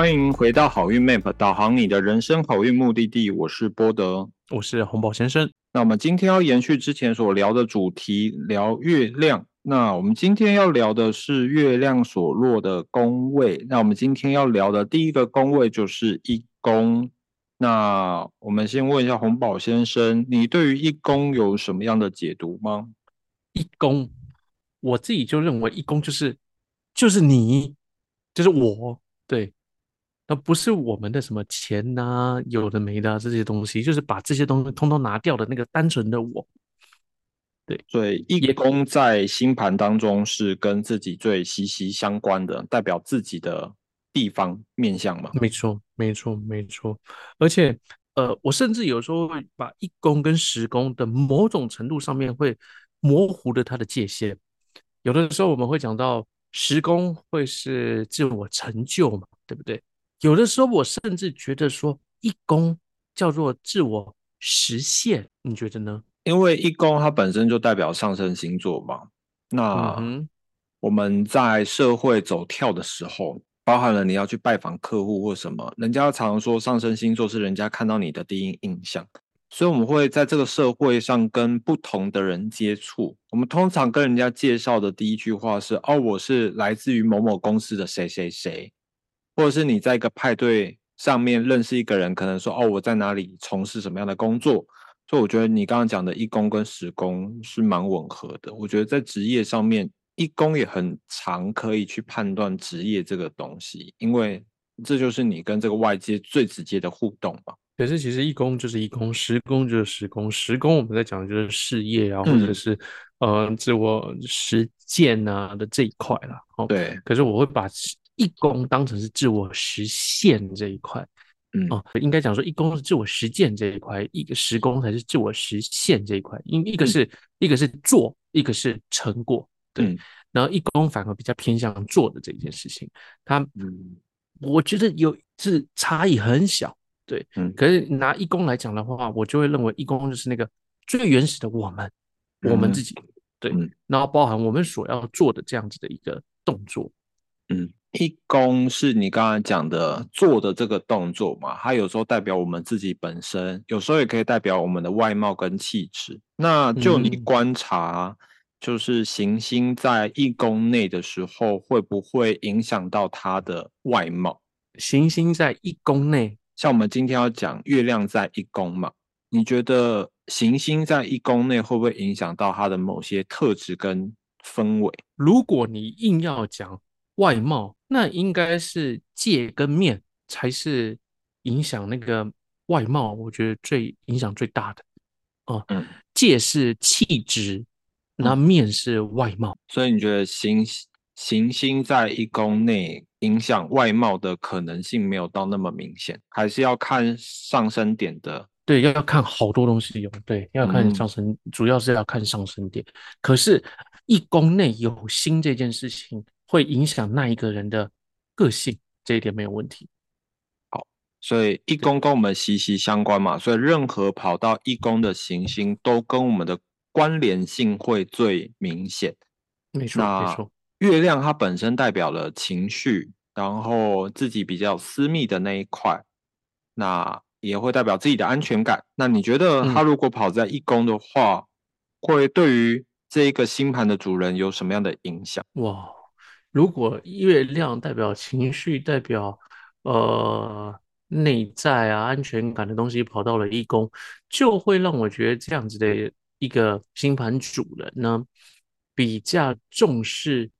欢迎回到好运 Map，导航你的人生好运目的地。我是波德，我是红宝先生。那我们今天要延续之前所聊的主题，聊月亮。那我们今天要聊的是月亮所落的宫位。那我们今天要聊的第一个宫位就是一宫。那我们先问一下红宝先生，你对于一宫有什么样的解读吗？一宫，我自己就认为一宫就是就是你，就是我，对，那不是我们的什么钱呐，有的没的这些东西，就是把这些东西通通拿掉的那个单纯的我。对，所以一宫在星盘当中是跟自己最息息相关的，代表自己的。地方面相嘛，没错，没错，没错。而且，呃，我甚至有时候会把一宫跟十宫的某种程度上面会模糊了它的界限。有的时候我们会讲到十宫会是自我成就嘛，对不对？有的时候我甚至觉得说一宫叫做自我实现，你觉得呢？因为一宫它本身就代表上升星座嘛。那我们在社会走跳的时候。包含了你要去拜访客户或什么，人家常说上升星座是人家看到你的第一印象，所以我们会在这个社会上跟不同的人接触。我们通常跟人家介绍的第一句话是：“哦，我是来自于某某公司的谁谁谁。”或者是你在一个派对上面认识一个人，可能说：“哦，我在哪里从事什么样的工作。”所以我觉得你刚刚讲的一宫跟十宫是蛮吻合的。我觉得在职业上面。一宫也很常可以去判断职业这个东西，因为这就是你跟这个外界最直接的互动嘛。可是其实一宫就是一宫，十宫就是十宫，十宫我们在讲的就是事业啊，或者是呃自我实践啊的这一块啦。哦，对。可是我会把一宫当成是自我实现这一块，嗯。哦，应该讲说一宫是自我实践这一块，一个十宫才是自我实现这一块。因一个是一个是做，一个是成果。对，然后一宫反而比较偏向做的这件事情，他，嗯，我觉得有是差异很小，对，嗯，可是拿一宫来讲的话，我就会认为一宫就是那个最原始的我们，我们自己，对，然后包含我们所要做的这样子的一个动作，嗯，一宫是你刚才讲的做的这个动作嘛，它有时候代表我们自己本身，有时候也可以代表我们的外貌跟气质，那就你观察。就是行星在一宫内的时候，会不会影响到它的外貌？行星在一宫内，像我们今天要讲月亮在一宫嘛？你觉得行星在一宫内会不会影响到它的某些特质跟氛围？如果你硬要讲外貌，那应该是界跟面才是影响那个外貌，我觉得最影响最大的哦。嗯，界是气质。那面是外貌，所以你觉得行行星在一宫内影响外貌的可能性没有到那么明显，还是要看上升点的。对，要要看好多东西有，对，要看上升，主要是要看上升点。可是，一宫内有星这件事情会影响那一个人的个性，这一点没有问题。好，所以一宫跟我们息息相关嘛，所以任何跑到一宫的行星都跟我们的。关联性会最明显，没错，没错。月亮它本身代表了情绪，然后自己比较私密的那一块，那也会代表自己的安全感。那你觉得它如果跑在一宫的话，会对于这一个星盘的主人有什么样的影响？哇，如果月亮代表情绪，代表呃内在啊安全感的东西跑到了一宫，就会让我觉得这样子的。一个星盘主人呢，比较重视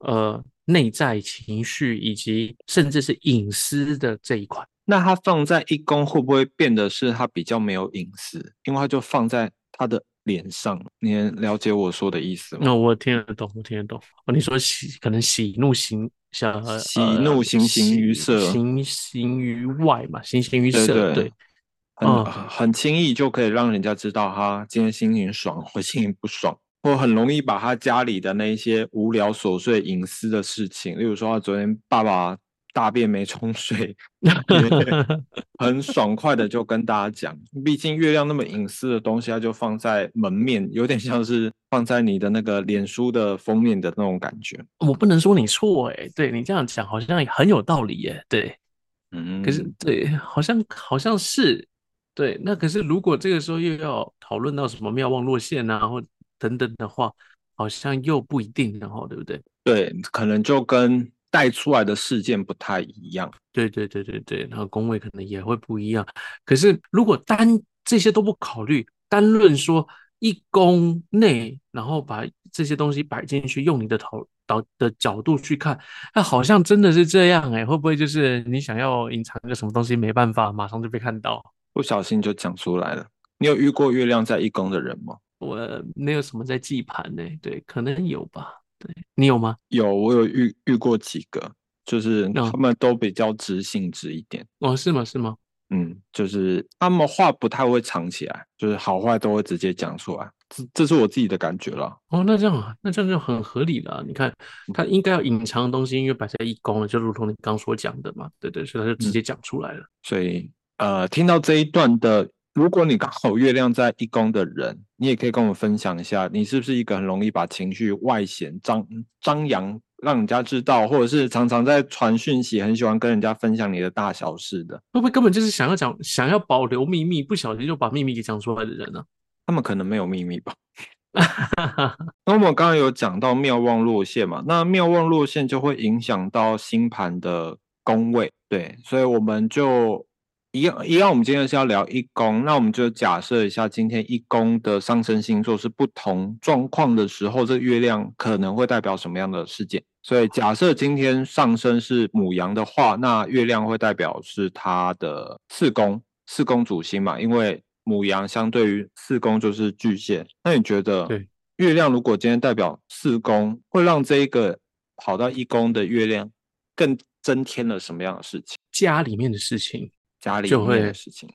呃内在情绪以及甚至是隐私的这一块。那他放在一宫会不会变得是他比较没有隐私？因为他就放在他的脸上。你了解我说的意思吗？那我听得懂，我听得懂。哦，你说喜可能喜怒形像喜怒形形于色，形形于外嘛，形形于色，对。很很轻易就可以让人家知道他今天心情爽或心情不爽，或很容易把他家里的那一些无聊琐碎隐私的事情，例如说他昨天爸爸大便没冲水，很爽快的就跟大家讲。毕竟月亮那么隐私的东西，它就放在门面，有点像是放在你的那个脸书的封面的那种感觉。我不能说你错哎，对你这样讲好像很有道理耶，对。嗯，可是对，好像好像是对。那可是如果这个时候又要讨论到什么妙望落线啊，或等等的话，好像又不一定，然后对不对？对，可能就跟带出来的事件不太一样。对对对对对，然后宫位可能也会不一样。可是如果单这些都不考虑，单论说一宫内，然后把这些东西摆进去，用你的头。导的角度去看，那好像真的是这样哎，会不会就是你想要隐藏个什么东西，没办法，马上就被看到，不小心就讲出来了。你有遇过月亮在一宫的人吗？我没有什么在记盘呢，对，可能有吧。对你有吗？有，我有遇遇过几个，就是他们都比较直性直一点。哦，是吗？是吗？嗯，就是他们话不太会藏起来，就是好坏都会直接讲出来。这这是我自己的感觉了。哦，那这样啊，那这样就很合理了。你看，他应该要隐藏的东西，因为摆在一宫了，就如同你刚所讲的嘛。对对，所以他就直接讲出来了。所以，呃，听到这一段的，如果你刚好月亮在一宫的人，你也可以跟我分享一下，你是不是一个很容易把情绪外显、张张扬？让人家知道，或者是常常在传讯息，很喜欢跟人家分享你的大小事的，会不会根本就是想要讲、想要保留秘密，不小心就把秘密给讲出来的人呢？他们可能没有秘密吧。那我们刚刚有讲到妙望落线嘛？那妙望落线就会影响到星盘的宫位，对，所以我们就。一样一样，我们今天是要聊一宫，那我们就假设一下，今天一宫的上升星座是不同状况的时候，这月亮可能会代表什么样的事件？所以假设今天上升是母羊的话，那月亮会代表是它的四宫，四宫主星嘛，因为母羊相对于四宫就是巨蟹。那你觉得，对月亮如果今天代表四宫，会让这一个跑到一宫的月亮更增添了什么样的事情？家里面的事情。家里就会事情，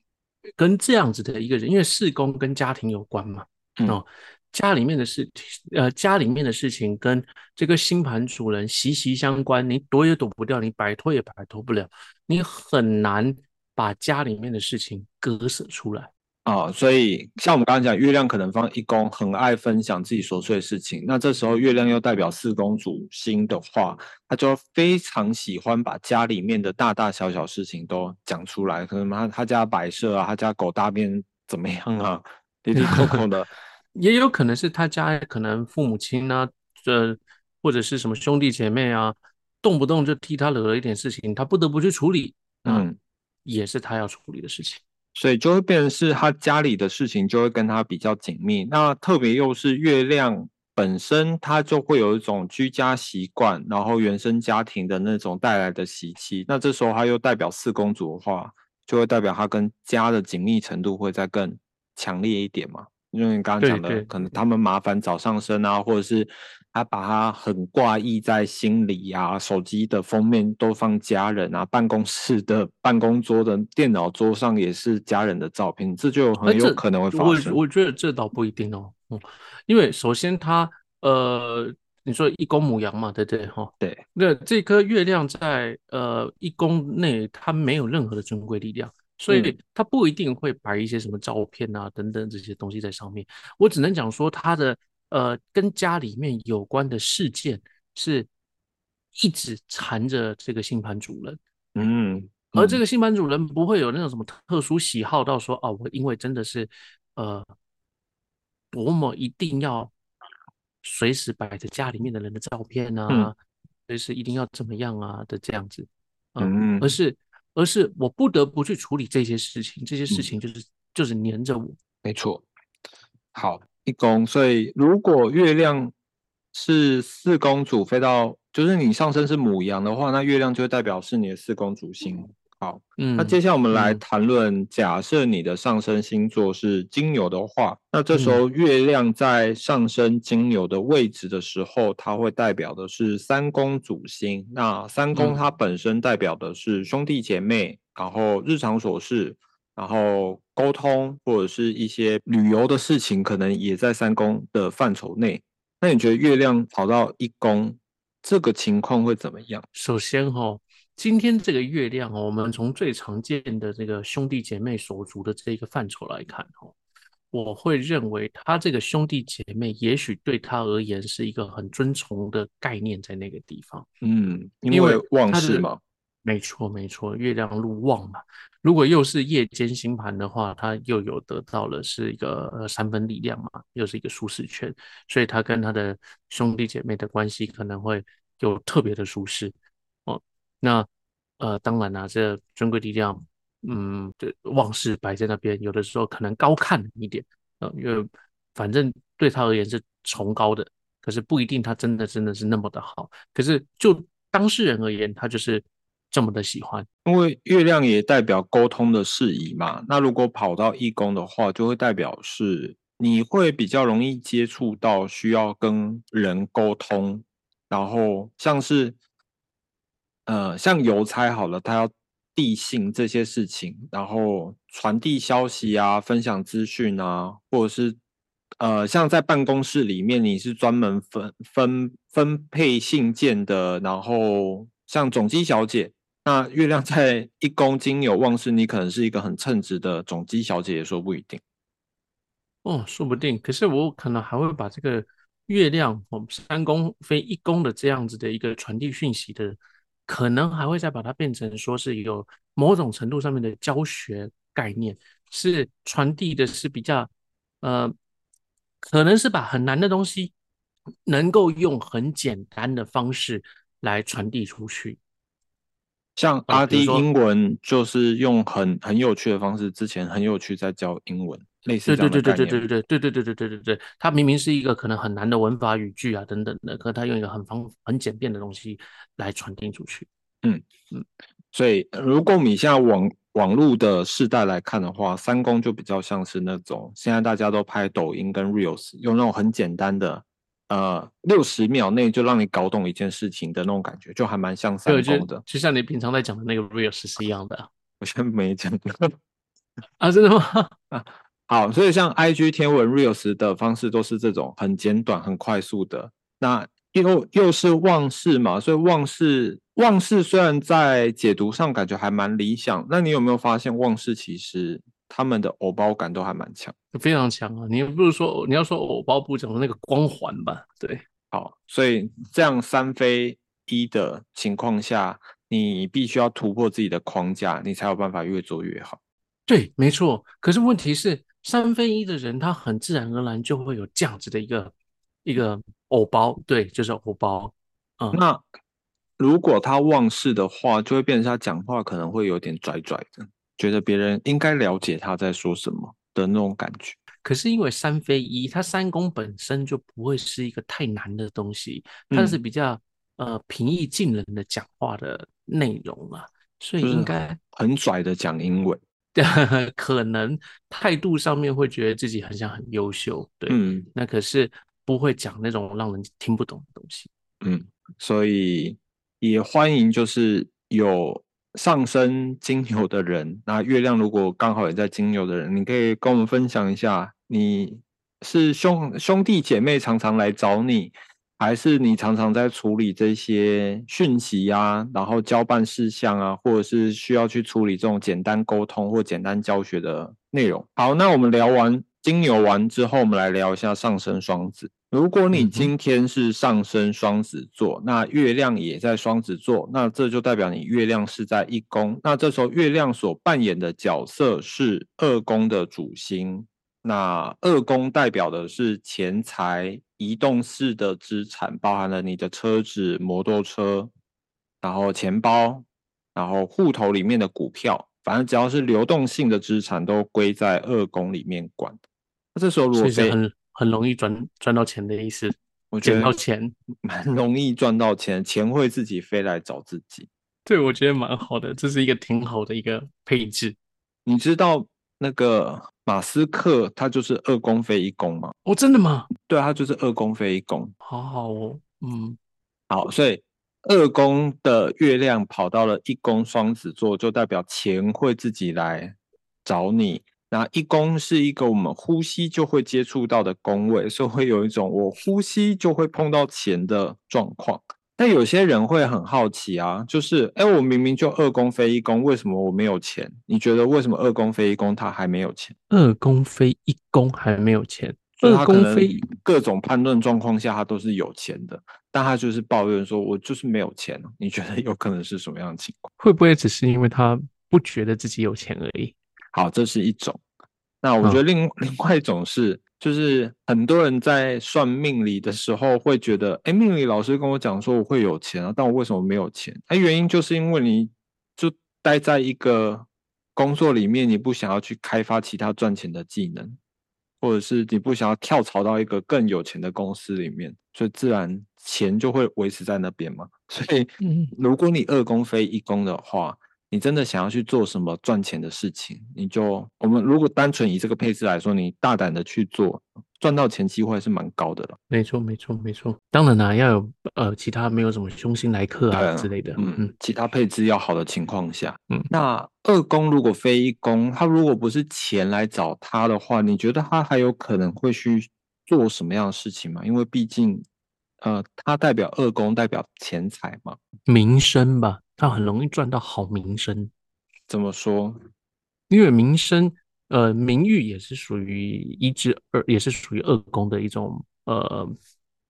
跟这样子的一个人，因为事工跟家庭有关嘛，哦，家里面的事，呃，家里面的事情跟这个星盘主人息息相关，你躲也躲不掉，你摆脱也摆脱不了，你很难把家里面的事情割舍出来。啊，所以像我们刚刚讲，月亮可能放一宫，很爱分享自己琐碎的事情。那这时候月亮又代表四宫主星的话，他就非常喜欢把家里面的大大小小事情都讲出来。可能他他家摆设啊，他家狗大便怎么样啊，滴滴扣扣的。也有可能是他家可能父母亲啊，这或者是什么兄弟姐妹啊，动不动就替他惹了一点事情，他不得不去处理。嗯，也是他要处理的事情。所以就会变成是他家里的事情就会跟他比较紧密，那特别又是月亮本身，它就会有一种居家习惯，然后原生家庭的那种带来的习气。那这时候他又代表四公主的话，就会代表他跟家的紧密程度会再更强烈一点嘛？因为你刚刚讲的，可能他们麻烦早上升啊，或者是。他把他很挂意在心里啊，手机的封面都放家人啊，办公室的办公桌的电脑桌上也是家人的照片，这就很有可能会发生。我我觉得这倒不一定哦，嗯，因为首先他呃，你说一公母羊嘛，对对哈，对，那这颗月亮在呃一宫内，它没有任何的尊贵力量，所以他不一定会摆一些什么照片啊等等这些东西在上面。我只能讲说他的。呃，跟家里面有关的事件是一直缠着这个星盘主人，嗯，而这个星盘主人不会有那种什么特殊喜好，到说哦，我因为真的是呃，多么一定要随时摆着家里面的人的照片啊，随时一定要怎么样啊的这样子，嗯，而。是而是我不得不去处理这些事情，这些事情就是就是黏着我，没错，好。一宫，所以如果月亮是四宫主飞到，就是你上升是母羊的话，那月亮就代表是你的四宫主星。好，嗯，那接下来我们来谈论，假设你的上升星座是金牛的话，那这时候月亮在上升金牛的位置的时候，它会代表的是三宫主星。那三宫它本身代表的是兄弟姐妹，然后日常琐事。然后沟通或者是一些旅游的事情，可能也在三宫的范畴内。那你觉得月亮跑到一宫，这个情况会怎么样？首先哈，今天这个月亮哦，我们从最常见的这个兄弟姐妹手足的这个范畴来看哦，我会认为他这个兄弟姐妹也许对他而言是一个很尊崇的概念在那个地方。嗯，因为旺事嘛。没错，没错，月亮入旺嘛。如果又是夜间星盘的话，它又有得到了是一个三分力量嘛，又是一个舒适圈，所以他跟他的兄弟姐妹的关系可能会有特别的舒适哦。那呃，当然啦，这尊贵力量，嗯，对，旺势摆在那边，有的时候可能高看一点，呃，因为反正对他而言是崇高的，可是不一定他真的真的是那么的好。可是就当事人而言，他就是。这么的喜欢，因为月亮也代表沟通的事宜嘛。那如果跑到一宫的话，就会代表是你会比较容易接触到需要跟人沟通，然后像是呃，像邮差好了，他要递信这些事情，然后传递消息啊，分享资讯啊，或者是呃，像在办公室里面，你是专门分分分配信件的，然后像总机小姐。那月亮在一宫金有旺势，你可能是一个很称职的总机小姐，也说不一定。哦，说不定。可是我可能还会把这个月亮，我们三宫飞一宫的这样子的一个传递讯息的，可能还会再把它变成说是有某种程度上面的教学概念，是传递的是比较呃，可能是把很难的东西，能够用很简单的方式来传递出去。像阿迪英文就是用很很有趣的方式，之前很有趣在教英文，类似对对对对对对对对对对对对对对对，它明明是一个可能很难的文法语句啊等等的，可它用一个很方很简便的东西来传递出去。嗯嗯，所以如果你现在网网络的世代来看的话，三公就比较像是那种现在大家都拍抖音跟 reels，用那种很简单的。呃，六十秒内就让你搞懂一件事情的那种感觉，就还蛮像三公的，就像你平常在讲的那个 reels 是一样的。我现在没讲啊，真的吗？啊，好，所以像 IG 天文 reels 的方式都是这种很简短、很快速的。那又又是旺势嘛，所以旺势旺势虽然在解读上感觉还蛮理想，那你有没有发现旺势其实？他们的偶包感都还蛮强，非常强啊！你不是说你要说偶包不讲的那个光环吧？对，好，所以这样三飞一的情况下，你必须要突破自己的框架，你才有办法越做越好。对，没错。可是问题是，三飞一的人他很自然而然就会有这样子的一个一个偶包，对，就是偶包。嗯，那如果他忘事的话，就会变成他讲话可能会有点拽拽的。觉得别人应该了解他在说什么的那种感觉，可是因为三非一，他三宫本身就不会是一个太难的东西，它是比较呃平易近人的讲话的内容啊，所以应该很拽的讲英文，可能态度上面会觉得自己很像很优秀，对，嗯，那可是不会讲那种让人听不懂的东西，嗯，所以也欢迎就是有。上升金牛的人，那月亮如果刚好也在金牛的人，你可以跟我们分享一下，你是兄兄弟姐妹常常来找你，还是你常常在处理这些讯息啊，然后交办事项啊，或者是需要去处理这种简单沟通或简单教学的内容？好，那我们聊完金牛完之后，我们来聊一下上升双子。如果你今天是上升双子座，那月亮也在双子座，那这就代表你月亮是在一宫。那这时候月亮所扮演的角色是二宫的主星。那二宫代表的是钱财、移动式的资产，包含了你的车子、摩托车，然后钱包，然后户头里面的股票，反正只要是流动性的资产都归在二宫里面管。那这时候如果非很容易赚赚到钱的意思，我觉得钱 蛮容易赚到钱，钱会自己飞来找自己。对，我觉得蛮好的，这是一个挺好的一个配置。你知道那个马斯克他就是二宫飞一宫嘛？哦，真的吗？对，他就是二宫飞一宫。好好哦，嗯，好，所以二宫的月亮跑到了一宫双子座，就代表钱会自己来找你。那一宫是一个我们呼吸就会接触到的宫位，所以会有一种我呼吸就会碰到钱的状况。但有些人会很好奇啊，就是哎，我明明就二宫非一宫，为什么我没有钱？你觉得为什么二宫非一宫他还没有钱？二宫非一宫还没有钱？二宫非各种判断状况下，他都是有钱的，但他就是抱怨说：“我就是没有钱。”你觉得有可能是什么样的情况？会不会只是因为他不觉得自己有钱而已？好，这是一种。那我觉得另另外一种是，就是很多人在算命理的时候会觉得：“哎，命理老师跟我讲说我会有钱啊，但我为什么没有钱？”哎，原因就是因为你就待在一个工作里面，你不想要去开发其他赚钱的技能。或者是你不想要跳槽到一个更有钱的公司里面，所以自然钱就会维持在那边嘛。所以，如果你二宫非一宫的话，你真的想要去做什么赚钱的事情，你就我们如果单纯以这个配置来说，你大胆的去做。赚到钱机会是蛮高的了，没错没错没错。当然啦，要有呃其他没有什么凶星来客啊之类的，嗯嗯，其他配置要好的情况下，嗯，那二宫如果非一宫，他如果不是钱来找他的话，你觉得他还有可能会去做什么样的事情吗？因为毕竟，呃，他代表二宫，代表钱财嘛，名声吧，他很容易赚到好名声。怎么说？因为名声。呃，名誉也是属于一至二，也是属于二宫的一种呃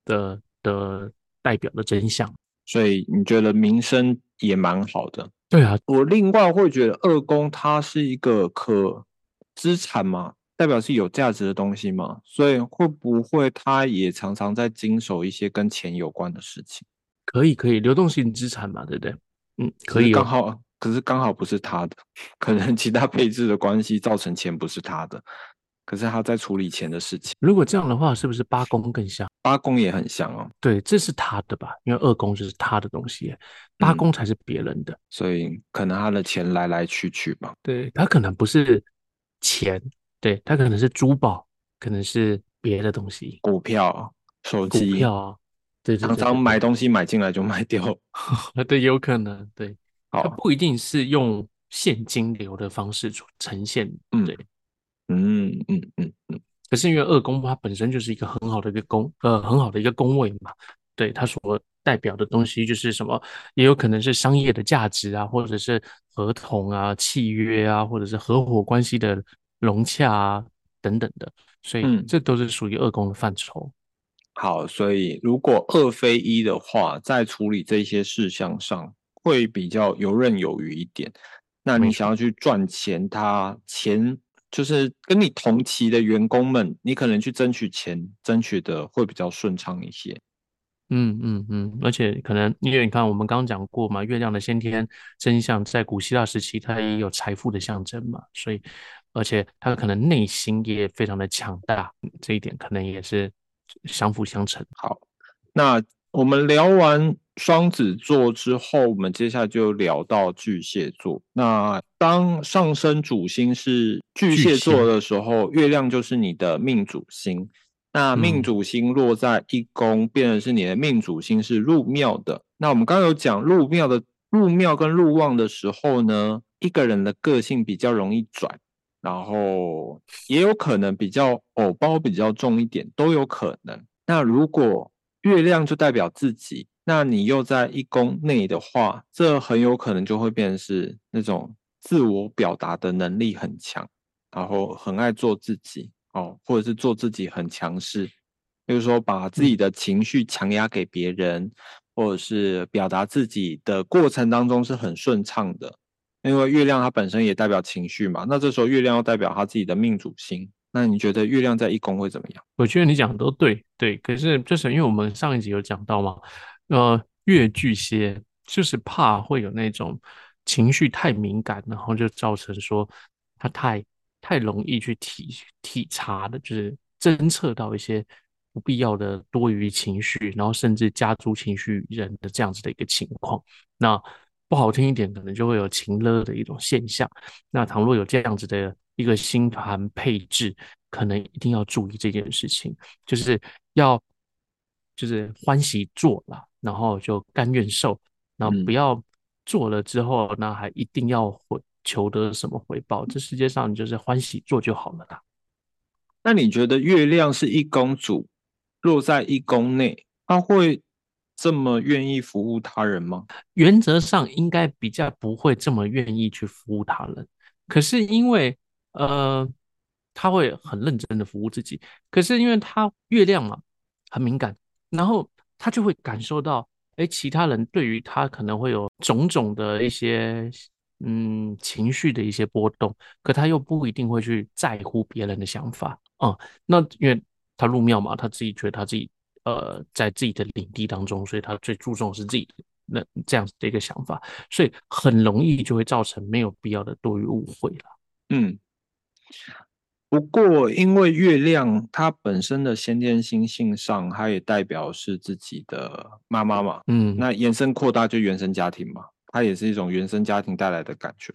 的的代表的真相，所以你觉得名声也蛮好的？对啊，我另外会觉得二宫它是一个可资产嘛，代表是有价值的东西嘛，所以会不会它也常常在经手一些跟钱有关的事情？可以，可以，流动性资产嘛，对不对？嗯，可以，刚好。可是刚好不是他的，可能其他配置的关系造成钱不是他的，可是他在处理钱的事情。如果这样的话，是不是八宫更像？八宫也很像哦。对，这是他的吧？因为二宫就是他的东西，八宫才是别人的，所以可能他的钱来来去去吧。对他可能不是钱，对他可能是珠宝，可能是别的东西，股票、手机、股票，对，常常买东西买进来就卖掉，对，有可能，对。它不一定是用现金流的方式呈现，对，嗯嗯嗯嗯。可是因为二宫它本身就是一个很好的一个宫，呃，很好的一个宫位嘛，对它所代表的东西就是什么，也有可能是商业的价值啊，或者是合同啊、契约啊，或者是合伙关系的融洽啊等等的，所以这都是属于二宫的范畴。好，所以如果二非一的话，在处理这些事项上。会比较游刃有余一点。那你想要去赚钱，他钱就是跟你同期的员工们，你可能去争取钱，争取的会比较顺畅一些。嗯嗯嗯，而且可能因为你看，我们刚刚讲过嘛，月亮的先天真相在古希腊时期，它也有财富的象征嘛，所以而且他可能内心也非常的强大，这一点可能也是相辅相成。好，那我们聊完。双子座之后，我们接下来就聊到巨蟹座。那当上升主星是巨蟹座的时候，月亮就是你的命主星。那命主星落在一宫，变成是你的命主星是入庙的。那我们刚刚有讲入庙的入庙跟入旺的时候呢，一个人的个性比较容易转，然后也有可能比较偶包比较重一点，都有可能。那如果月亮就代表自己。那你又在一宫内的话，这很有可能就会变成是那种自我表达的能力很强，然后很爱做自己哦，或者是做自己很强势，比如说把自己的情绪强压给别人，或者是表达自己的过程当中是很顺畅的，因为月亮它本身也代表情绪嘛。那这时候月亮又代表他自己的命主星，那你觉得月亮在一宫会怎么样？我觉得你讲的都对，对，可是就是因为我们上一集有讲到嘛。呃，月巨蟹就是怕会有那种情绪太敏感，然后就造成说他太太容易去体体察的，就是侦测到一些不必要的多余情绪，然后甚至加诸情绪人的这样子的一个情况。那不好听一点，可能就会有情勒的一种现象。那倘若有这样子的一个星盘配置，可能一定要注意这件事情，就是要就是欢喜做了。然后就甘愿受，然后不要做了之后，那还一定要回求得什么回报？这世界上你就是欢喜做就好了啦。那你觉得月亮是一宫主，落在一宫内，它会这么愿意服务他人吗？原则上应该比较不会这么愿意去服务他人。可是因为呃，他会很认真的服务自己。可是因为他月亮嘛，很敏感，然后他就会感受到，哎，其他人对于他可能会有种种的一些嗯情绪的一些波动，可他又不一定会去在乎别人的想法啊。那因为他入庙嘛，他自己觉得他自己呃在自己的领地当中，所以他最注重是自己的。那这样子的一个想法，所以很容易就会造成没有必要的多余误会了。嗯，不过因为月亮它本身的先天星性上，它也代表是自己的妈妈嘛。嗯，那延伸扩大就原生家庭嘛，它也是一种原生家庭带来的感觉。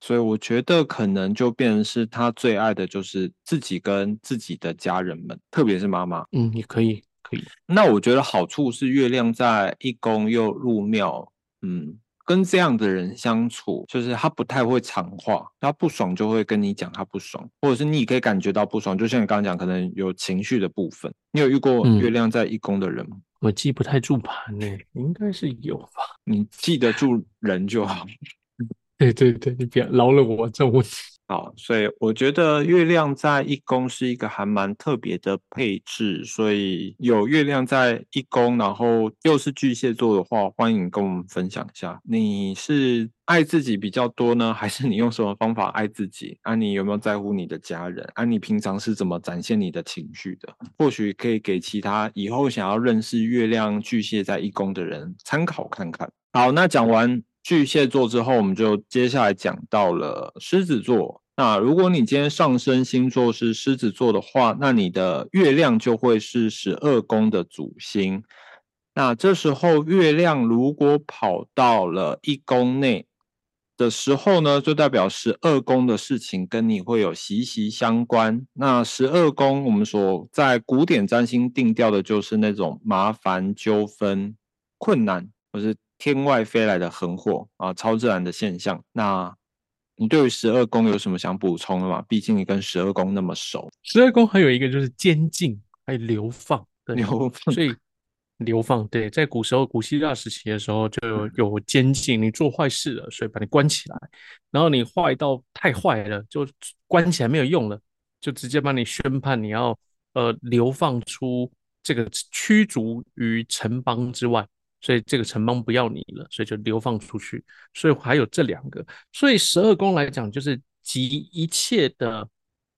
所以我觉得可能就变成是他最爱的就是自己跟自己的家人们，特别是妈妈。嗯，也可以。可以，那我觉得好处是月亮在一宫又入庙，嗯，跟这样的人相处，就是他不太会长话，他不爽就会跟你讲他不爽，或者是你可以感觉到不爽，就像你刚刚讲，可能有情绪的部分。你有遇过月亮在一宫的人吗？我记不太住盘呢，应该是有吧。你记得住人就好。对对对，你别饶了我这问题。好，所以我觉得月亮在一宫是一个还蛮特别的配置，所以有月亮在一宫，然后又是巨蟹座的话，欢迎跟我们分享一下，你是爱自己比较多呢，还是你用什么方法爱自己？啊，你有没有在乎你的家人？啊，你平常是怎么展现你的情绪的？或许可以给其他以后想要认识月亮巨蟹在一宫的人参考看看。好，那讲完。巨蟹座之后，我们就接下来讲到了狮子座。那如果你今天上升星座是狮子座的话，那你的月亮就会是十二宫的主星。那这时候月亮如果跑到了一宫内的时候呢，就代表十二宫的事情跟你会有息息相关。那十二宫我们所在古典占星定调的就是那种麻烦、纠纷、困难，或是。天外飞来的横祸啊，超自然的现象。那你对于十二宫有什么想补充的吗？毕竟你跟十二宫那么熟。十二宫还有一个就是监禁，还有流放。流放，所以流放对，在古时候古希腊时期的时候就有有监禁，你做坏事了，所以把你关起来。然后你坏到太坏了，就关起来没有用了，就直接把你宣判你要呃流放出这个驱逐于城邦之外。所以这个城邦不要你了，所以就流放出去。所以还有这两个，所以十二宫来讲就是集一切的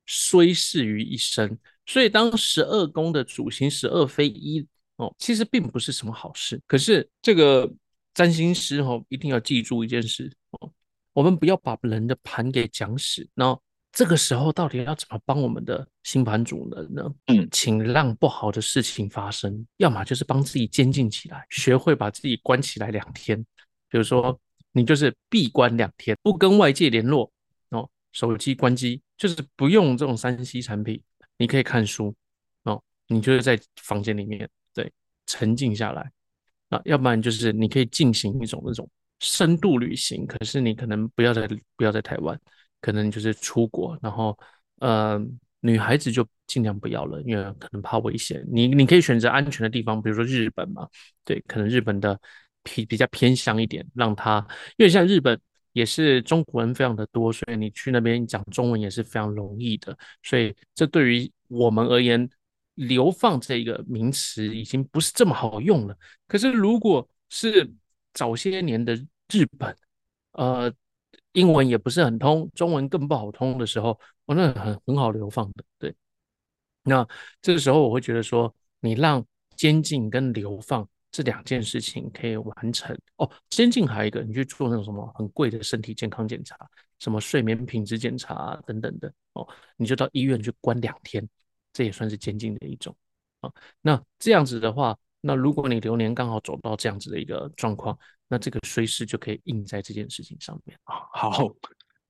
衰事于一身。所以当十二宫的主星十二飞一哦，其实并不是什么好事。可是这个占星师哦，一定要记住一件事哦，我们不要把人的盘给讲死，然后。这个时候到底要怎么帮我们的新盘主人呢？嗯，请让不好的事情发生，要么就是帮自己监禁起来，学会把自己关起来两天。比如说，你就是闭关两天，不跟外界联络哦，手机关机，就是不用这种三 C 产品，你可以看书哦，你就是在房间里面对沉静下来啊，要不然就是你可以进行一种那种深度旅行，可是你可能不要在不要在台湾。可能就是出国，然后呃，女孩子就尽量不要了，因为可能怕危险。你你可以选择安全的地方，比如说日本嘛，对，可能日本的偏比较偏向一点，让他，因为像日本也是中国人非常的多，所以你去那边讲中文也是非常容易的。所以这对于我们而言，流放这个名词已经不是这么好用了。可是如果是早些年的日本，呃。英文也不是很通，中文更不好通的时候，我那很很好流放的。对，那这个时候我会觉得说，你让监禁跟流放这两件事情可以完成哦。监禁还有一个，你去做那种什么很贵的身体健康检查，什么睡眠品质检查等等的哦，你就到医院去关两天，这也算是监禁的一种啊。那这样子的话，那如果你流年刚好走到这样子的一个状况。那这个衰势就可以印在这件事情上面啊。好，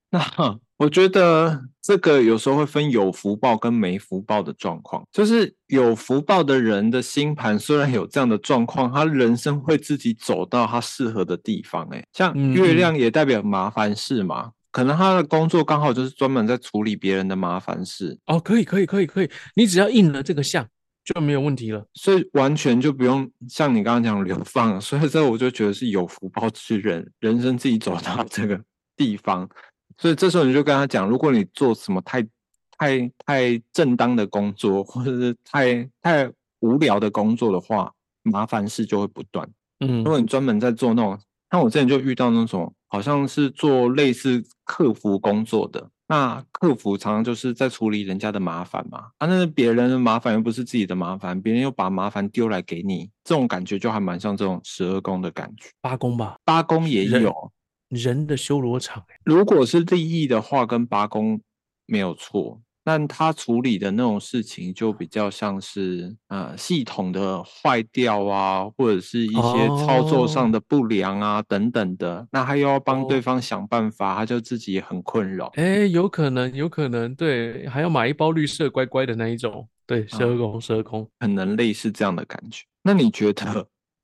那我觉得这个有时候会分有福报跟没福报的状况。就是有福报的人的星盘虽然有这样的状况，他人生会自己走到他适合的地方。哎，像月亮也代表麻烦事嘛，可能他的工作刚好就是专门在处理别人的麻烦事。哦，可以，可以，可以，可以，你只要印了这个相。就没有问题了，所以完全就不用像你刚刚讲流放，所以这我就觉得是有福报之人，人生自己走到这个地方，所以这时候你就跟他讲，如果你做什么太太太正当的工作，或者是太太无聊的工作的话，麻烦事就会不断。嗯，如果你专门在做那种，像我之前就遇到那种，好像是做类似客服工作的。那客服常常就是在处理人家的麻烦嘛，啊，那是别人的麻烦又不是自己的麻烦，别人又把麻烦丢来给你，这种感觉就还蛮像这种十二宫的感觉。八宫吧，八宫也有人的修罗场。如果是利益的话，跟八宫没有错。但他处理的那种事情就比较像是呃系统的坏掉啊，或者是一些操作上的不良啊等等的，那他又要帮对方想办法，他就自己也很困扰。哎，有可能，有可能，对，还要买一包绿色乖乖的那一种，对，十二宫，十二宫，可能类似这样的感觉。那你觉得，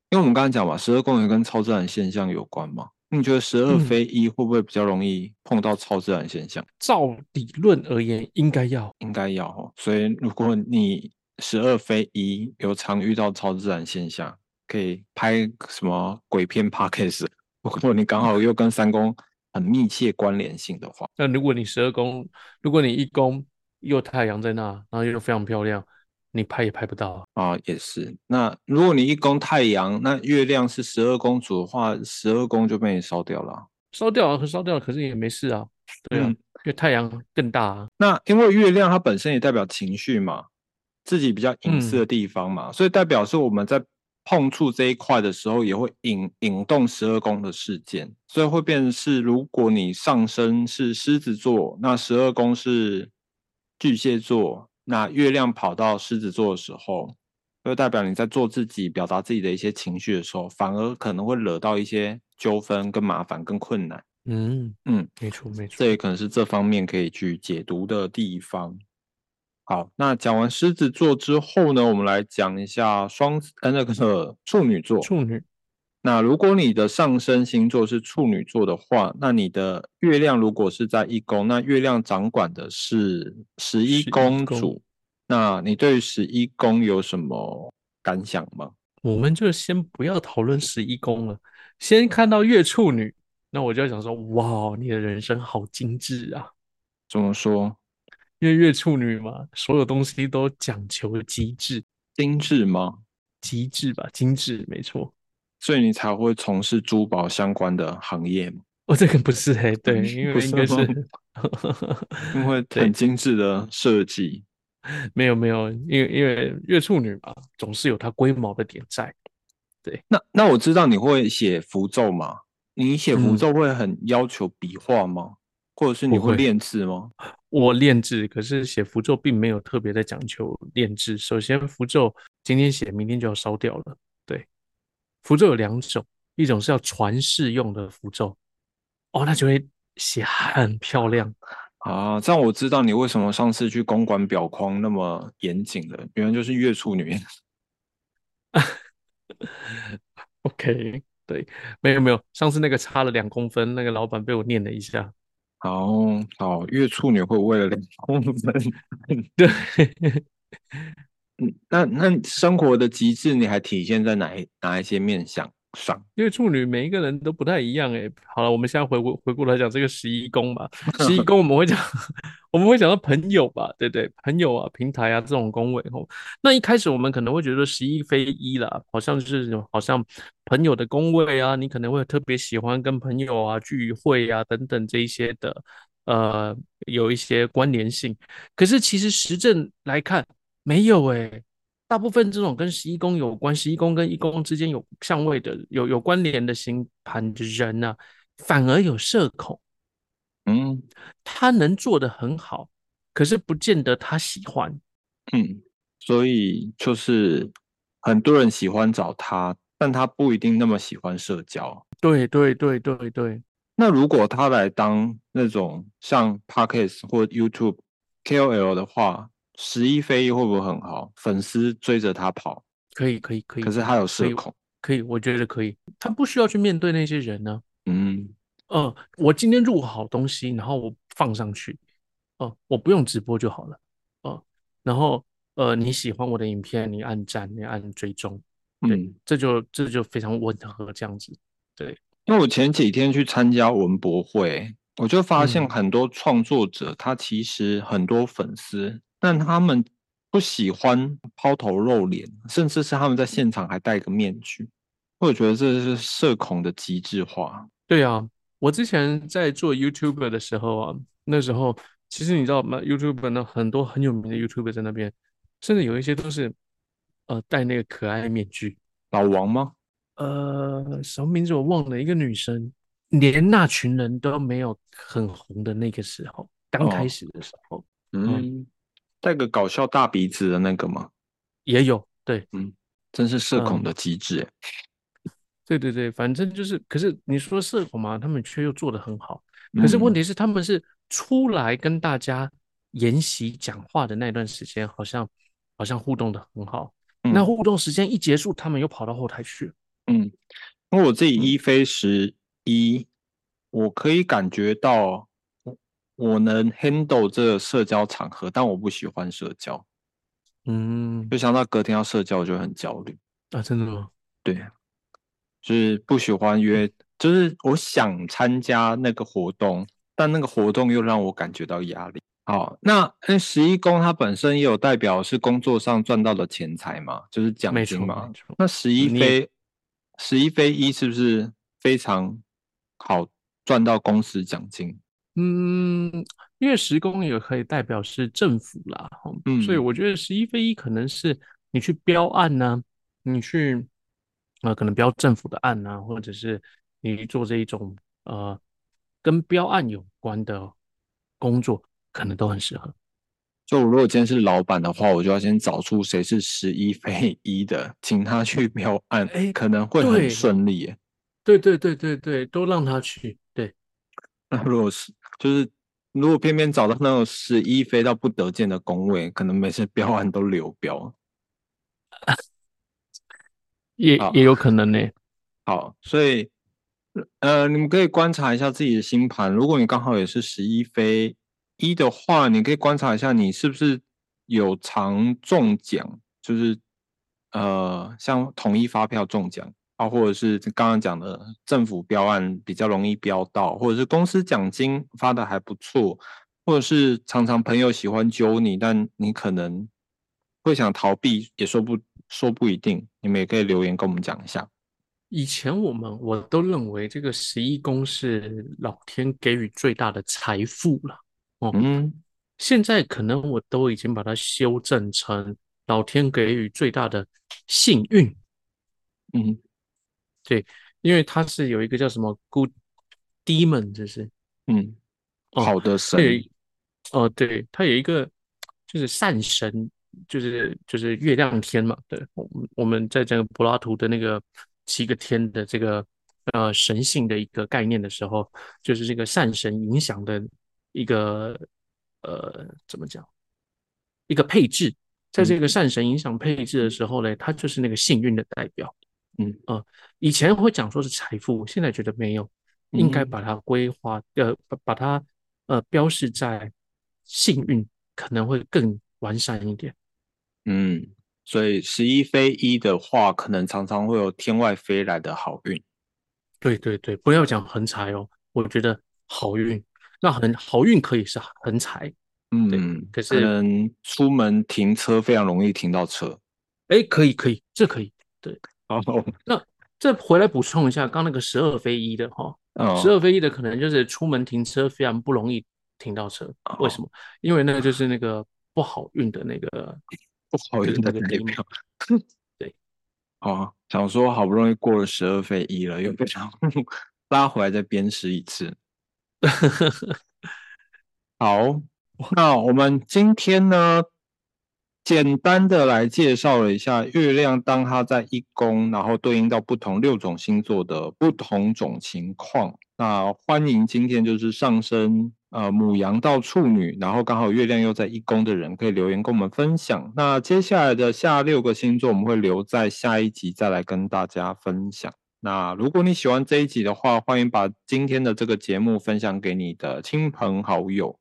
因为我们刚才讲嘛，十二宫也跟超自然现象有关吗？你觉得十二非一会不会比较容易碰到超自然现象？照理论而言，应该要，应该要哦。所以如果你十二非一有常遇到超自然现象，可以拍什么鬼片 p a c k a g e 如果你刚好又跟三宫很密切关联性的话，那如果你十二宫，如果你一宫又太阳在那，然后又非常漂亮。你拍也拍不到啊，也是。那如果你一宫太阳，那月亮是十二宫主的话，十二宫就被你烧掉了。烧掉了，烧掉了，可是也没事啊。对啊，因为太阳更大啊。那因为月亮它本身也代表情绪嘛，自己比较隐私的地方嘛，所以代表是我们在碰触这一块的时候，也会引引动十二宫的事件，所以会变成是，如果你上升是狮子座，那十二宫是巨蟹座。那月亮跑到狮子座的时候，就代表你在做自己、表达自己的一些情绪的时候，反而可能会惹到一些纠纷、跟麻烦、跟困难。嗯嗯，没错没错，这也可能是这方面可以去解读的地方。好，那讲完狮子座之后呢，我们来讲一下双呃那个处女座。处女。那如果你的上升星座是处女座的话，那你的月亮如果是在一宫，那月亮掌管的是十一宫主，那你对十一宫有什么感想吗？我们就先不要讨论十一宫了，先看到月处女，那我就要想说，哇，你的人生好精致啊！怎么说？因为月处女嘛，所有东西都讲求极致，精致吗？极致吧，精致，没错。所以你才会从事珠宝相关的行业吗？哦，这个不是哎，对，因为应该是 因为很精致的设计。没有没有，因为因为月处女嘛，总是有它龟毛的点在。对，那那我知道你会写符咒吗？你写符咒会很要求笔画吗？或者是你会练字吗？我练字，可是写符咒并没有特别的讲求练字。首先，符咒今天写，明天就要烧掉了。符咒有两种，一种是要传世用的符咒，哦，那就会写很漂亮啊。这样我知道你为什么上次去公馆表框那么严谨了，原来就是月处女。OK，对，没有没有，上次那个差了两公分，那个老板被我念了一下。好好，月处女会为了两公分，对。嗯，那那生活的极致，你还体现在哪一哪一些面相上？因为处女每一个人都不太一样哎。好了，我们现在回过回过来讲这个十一宫吧。十一宫我们会讲，我们会讲到朋友吧，对对？朋友啊，平台啊这种宫位哦。那一开始我们可能会觉得十一非一啦，好像就是好像朋友的宫位啊，你可能会特别喜欢跟朋友啊聚会啊等等这一些的，呃，有一些关联性。可是其实实证来看。没有哎，大部分这种跟十一宫有关，十一宫跟一宫之间有相位的、有有关联的星盘的人呢，反而有社恐。嗯，他能做的很好，可是不见得他喜欢。嗯，所以就是很多人喜欢找他，但他不一定那么喜欢社交。对对对对对。那如果他来当那种像 Parkes 或 YouTube KOL 的话？十一飞一会不会很好？粉丝追着他跑，可以可以可以。可是他有社恐，可以，我觉得可以。他不需要去面对那些人呢。嗯，呃，我今天录好东西，然后我放上去，哦，我不用直播就好了。哦，然后呃，你喜欢我的影片，你按赞，你按追踪，对，这就这就非常温和这样子。对，因为我前几天去参加文博会。我就发现很多创作者，他其实很多粉丝，但他们不喜欢抛头露脸，甚至是他们在现场还戴个面具。我觉得这是社恐的极致化。对啊，我之前在做 YouTube 的时候啊，那时候其实你知道吗？YouTube 呢很多很有名的 YouTube 在那边，甚至有一些都是呃戴那个可爱面具。老王吗？呃，什么名字我忘了，一个女生。连那群人都没有很红的那个时候，刚开始的时候，嗯，带个搞笑大鼻子的那个吗？也有，对，嗯，真是社恐的机制，对对对，反正就是，可是你说社恐嘛，他们却又做的很好，可是问题。是他们是出来跟大家研习讲话的那段时间，好像好像互动的很好，那互动时间一结束，他们又跑到后台去，嗯，因为我自己一飞十。一，我可以感觉到，我我能 handle 这个社交场合，但我不喜欢社交。嗯，就想到隔天要社交，我就很焦虑啊！真的吗？对，就是不喜欢约，就是我想参加那个活动，但那个活动又让我感觉到压力。好，那那十一宫它本身也有代表是工作上赚到的钱财嘛，就是奖金嘛。那十一飞，十一飞一是不是非常？好赚到公司奖金，嗯，因为十宫也可以代表是政府啦，嗯，所以我觉得十一非一可能是你去标案呢，你去呃可能标政府的案啊，或者是你做这一种呃跟标案有关的工作，可能都很适合。就如果今天是老板的话，我就要先找出谁是十一非一的，请他去标案，哎，可能会很顺利。对对对对对，都让他去。对，那如果是就是如果偏偏找到那种十一飞到不得见的工位，可能每次标完都流标，也也有可能呢。好，所以呃，你们可以观察一下自己的星盘。如果你刚好也是十一飞一的话，你可以观察一下你是不是有常中奖，就是呃，像统一发票中奖。啊，或者是刚刚讲的政府标案比较容易标到，或者是公司奖金发的还不错，或者是常常朋友喜欢揪你，但你可能会想逃避，也说不说不一定。你们也可以留言跟我们讲一下。以前我们我都认为这个十一宫是老天给予最大的财富了，哦，嗯，现在可能我都已经把它修正成老天给予最大的幸运，嗯。对，因为他是有一个叫什么 Good Demon，就是嗯，好的神。哦，对，他有一个就是善神，就是就是月亮天嘛。对，我们我们在讲柏拉图的那个七个天的这个呃神性的一个概念的时候，就是这个善神影响的一个呃怎么讲一个配置，在这个善神影响配置的时候呢，它就是那个幸运的代表。嗯呃，以前会讲说是财富，现在觉得没有，应该把它规划，呃，把把它呃标示在幸运，可能会更完善一点。嗯，所以十一飞一的话，可能常常会有天外飞来的好运。对对对，不要讲横财哦，我觉得好运，那很好运可以是横财。嗯，可是出门停车非常容易停到车。哎，可以可以，这可以，对。哦，那这回来补充一下，刚那个十二飞一的哈，十二飞一的可能就是出门停车非常不容易停到车，为什么？因为那个就是那个不好运的那个 不好运的那个 对，哦，想说好不容易过了十二飞一了，又被想 拉回来再鞭尸一次。好，那我们今天呢？简单的来介绍了一下月亮，当它在一宫，然后对应到不同六种星座的不同种情况。那欢迎今天就是上升呃母羊到处女，然后刚好月亮又在一宫的人，可以留言跟我们分享。那接下来的下六个星座，我们会留在下一集再来跟大家分享。那如果你喜欢这一集的话，欢迎把今天的这个节目分享给你的亲朋好友。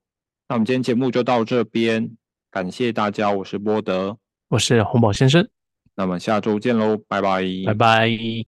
那我们今天节目就到这边。感谢大家，我是波德，我是洪宝先生，那么下周见喽，拜拜，拜拜。